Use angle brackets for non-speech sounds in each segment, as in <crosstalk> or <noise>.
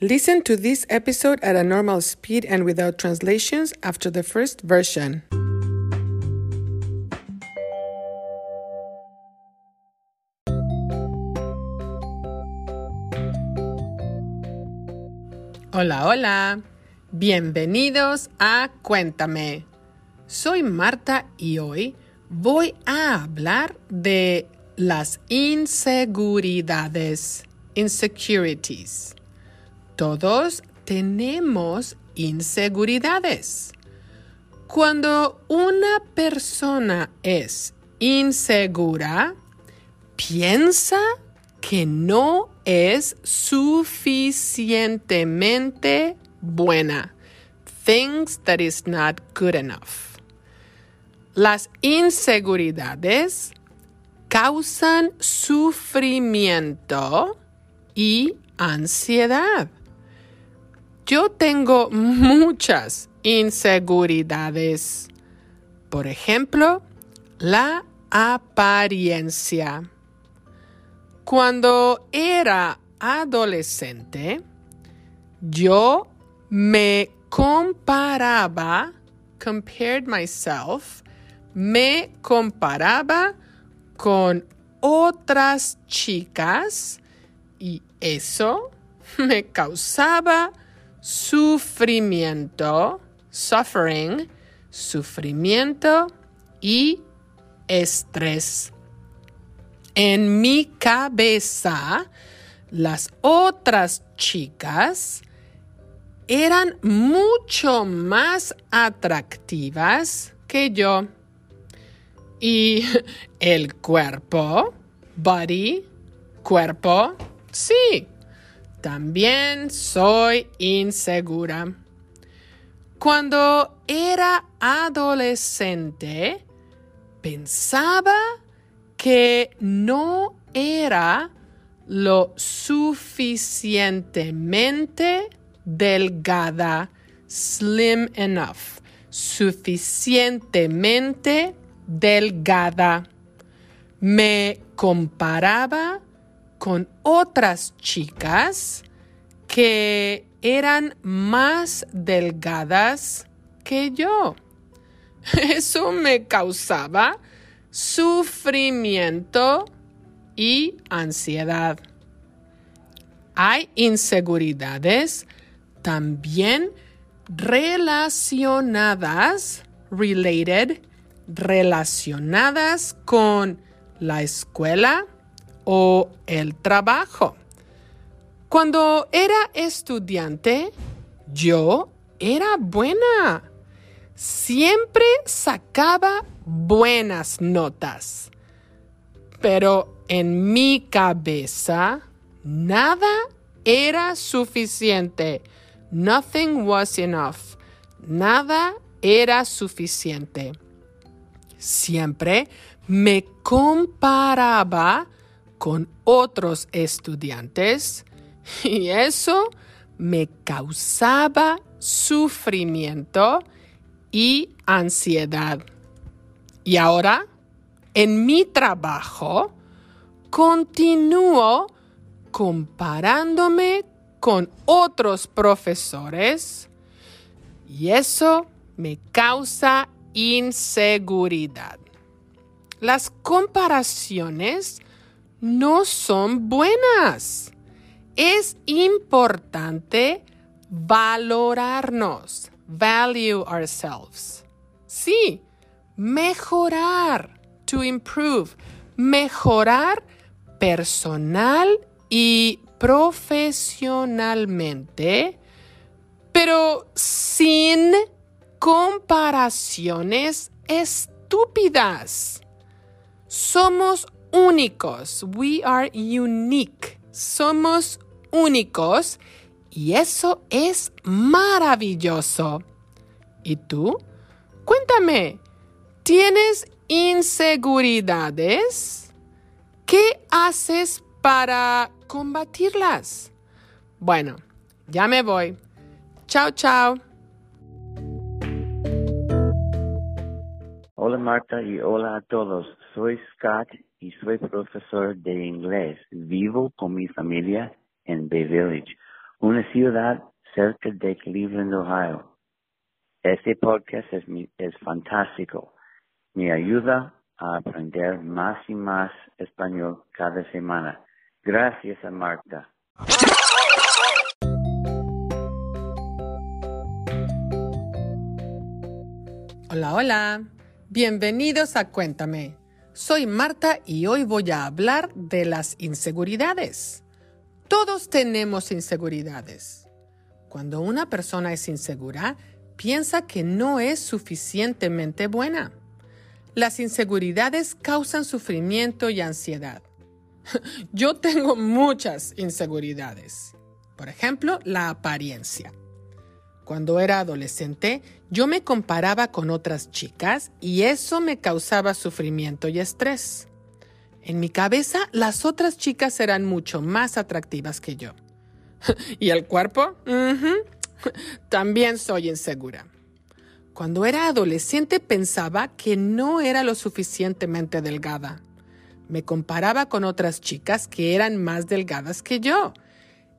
Listen to this episode at a normal speed and without translations after the first version. Hola, hola. Bienvenidos a Cuéntame. Soy Marta y hoy voy a hablar de las inseguridades, insecurities. Todos tenemos inseguridades. Cuando una persona es insegura, piensa que no es suficientemente buena. Thinks that is not good enough. Las inseguridades causan sufrimiento y ansiedad. Yo tengo muchas inseguridades. Por ejemplo, la apariencia. Cuando era adolescente, yo me comparaba, compared myself, me comparaba con otras chicas y eso me causaba sufrimiento, suffering, sufrimiento y estrés. En mi cabeza, las otras chicas eran mucho más atractivas que yo. Y <laughs> el cuerpo, body, cuerpo, sí, también soy insegura. Cuando era adolescente, pensaba que no era lo suficientemente delgada, slim enough, suficientemente delgada. Me comparaba con otras chicas que eran más delgadas que yo. <laughs> Eso me causaba sufrimiento y ansiedad. Hay inseguridades también relacionadas, related, relacionadas con la escuela o el trabajo. Cuando era estudiante, yo era buena. Siempre sacaba buenas notas. Pero en mi cabeza, nada era suficiente. Nothing was enough. Nada era suficiente. Siempre me comparaba con otros estudiantes y eso me causaba sufrimiento y ansiedad. Y ahora, en mi trabajo, continúo comparándome con otros profesores y eso me causa inseguridad. Las comparaciones no son buenas. Es importante valorarnos, value ourselves. Sí, mejorar, to improve, mejorar personal y profesionalmente, pero sin comparaciones estúpidas. Somos únicos. We are unique. Somos únicos y eso es maravilloso. ¿Y tú? Cuéntame, ¿tienes inseguridades? ¿Qué haces para combatirlas? Bueno, ya me voy. Chao, chao. Hola Marta y hola a todos. Soy Scott y soy profesor de inglés. Vivo con mi familia en Bay Village. una ciudad cerca de Cleveland, Ohio. Este podcast es, mi- es fantástico. Me ayuda a aprender más y más español cada semana. Gracias a Marta. Hola, hola. Bienvenidos a Cuéntame. Soy Marta y hoy voy a hablar de las inseguridades. Todos tenemos inseguridades. Cuando una persona es insegura, piensa que no es suficientemente buena. Las inseguridades causan sufrimiento y ansiedad. <laughs> Yo tengo muchas inseguridades. Por ejemplo, la apariencia. Cuando era adolescente, yo me comparaba con otras chicas y eso me causaba sufrimiento y estrés. En mi cabeza, las otras chicas eran mucho más atractivas que yo. <laughs> ¿Y el cuerpo? <laughs> También soy insegura. Cuando era adolescente pensaba que no era lo suficientemente delgada. Me comparaba con otras chicas que eran más delgadas que yo.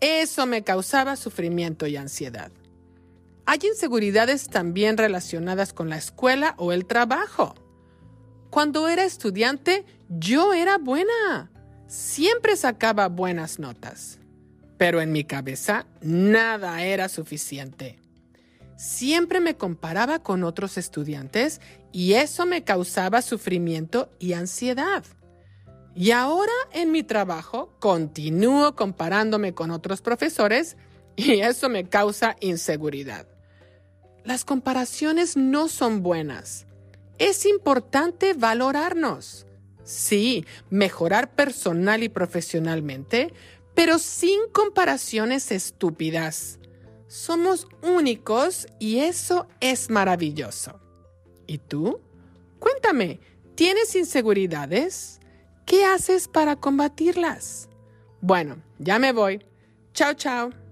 Eso me causaba sufrimiento y ansiedad. Hay inseguridades también relacionadas con la escuela o el trabajo. Cuando era estudiante, yo era buena. Siempre sacaba buenas notas. Pero en mi cabeza, nada era suficiente. Siempre me comparaba con otros estudiantes y eso me causaba sufrimiento y ansiedad. Y ahora en mi trabajo continúo comparándome con otros profesores y eso me causa inseguridad. Las comparaciones no son buenas. Es importante valorarnos. Sí, mejorar personal y profesionalmente, pero sin comparaciones estúpidas. Somos únicos y eso es maravilloso. ¿Y tú? Cuéntame, ¿tienes inseguridades? ¿Qué haces para combatirlas? Bueno, ya me voy. Chao, chao.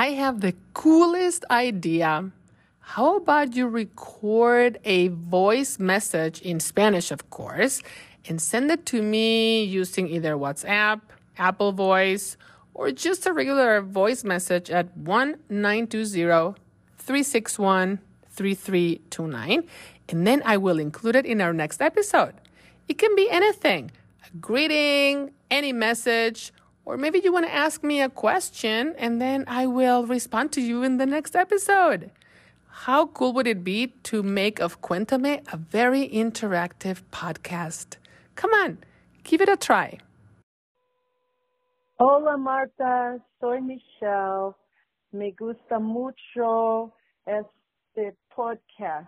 I have the coolest idea. How about you record a voice message in Spanish, of course, and send it to me using either WhatsApp, Apple Voice, or just a regular voice message at 1 920 361 3329. And then I will include it in our next episode. It can be anything a greeting, any message, or maybe you want to ask me a question and then I will respond to you in the next episode. How cool would it be to make of Cuéntame a very interactive podcast? Come on, give it a try. Hola Marta, soy Michelle. Me gusta mucho este podcast.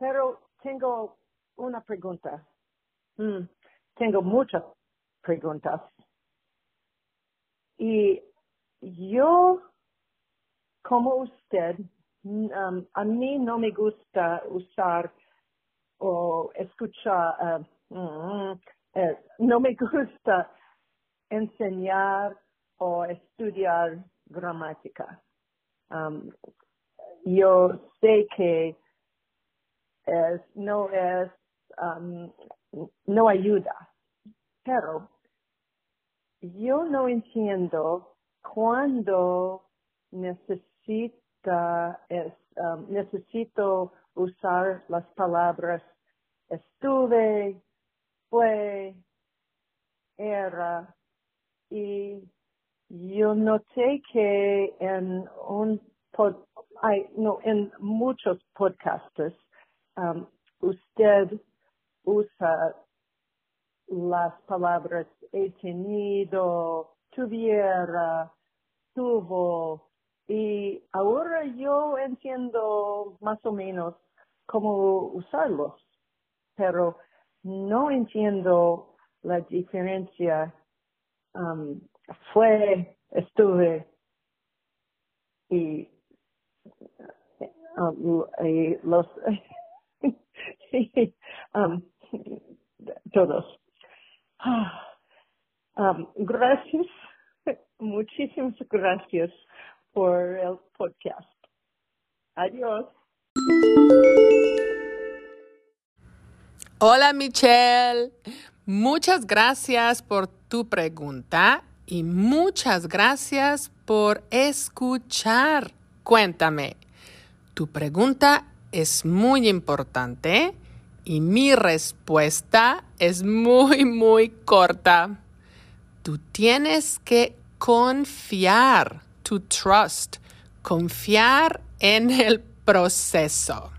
Pero tengo una pregunta. Mm, tengo muchas preguntas. Y yo, como usted, um, a mí no me gusta usar o escuchar, uh, mm, no me <laughs> gusta enseñar o estudiar gramática. Um, yo sé que es, no es, um, no ayuda, pero yo no entiendo cuándo necesita, es, um, necesito usar las palabras estuve, fue, era, y yo noté que en un pod, ay, no, en muchos podcasters um, usted usa las palabras he tenido, tuviera, tuvo, y ahora yo entiendo más o menos cómo usarlos, pero no entiendo la diferencia um, fue, estuve y, y los <laughs> sí, um, todos. Um, gracias, <laughs> muchísimas gracias por el podcast. Adiós. Hola Michelle, Muchas gracias por tu pregunta y muchas gracias por escuchar. Cuéntame. Tu pregunta es muy importante y mi respuesta es muy, muy corta. Tú tienes que confiar, to trust, confiar en el proceso.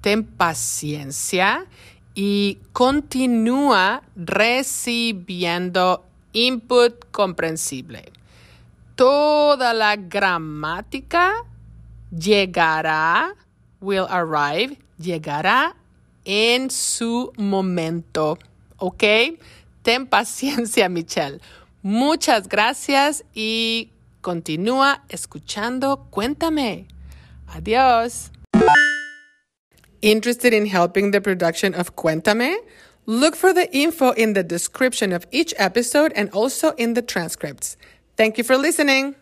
Ten paciencia y continúa recibiendo input comprensible. Toda la gramática llegará, will arrive, llegará en su momento. ¿Ok? Ten paciencia, <laughs> Michelle. Muchas gracias y continúa escuchando. Cuéntame. Adiós. Interested in helping the production of Cuéntame? Look for the info in the description of each episode and also in the transcripts. Thank you for listening.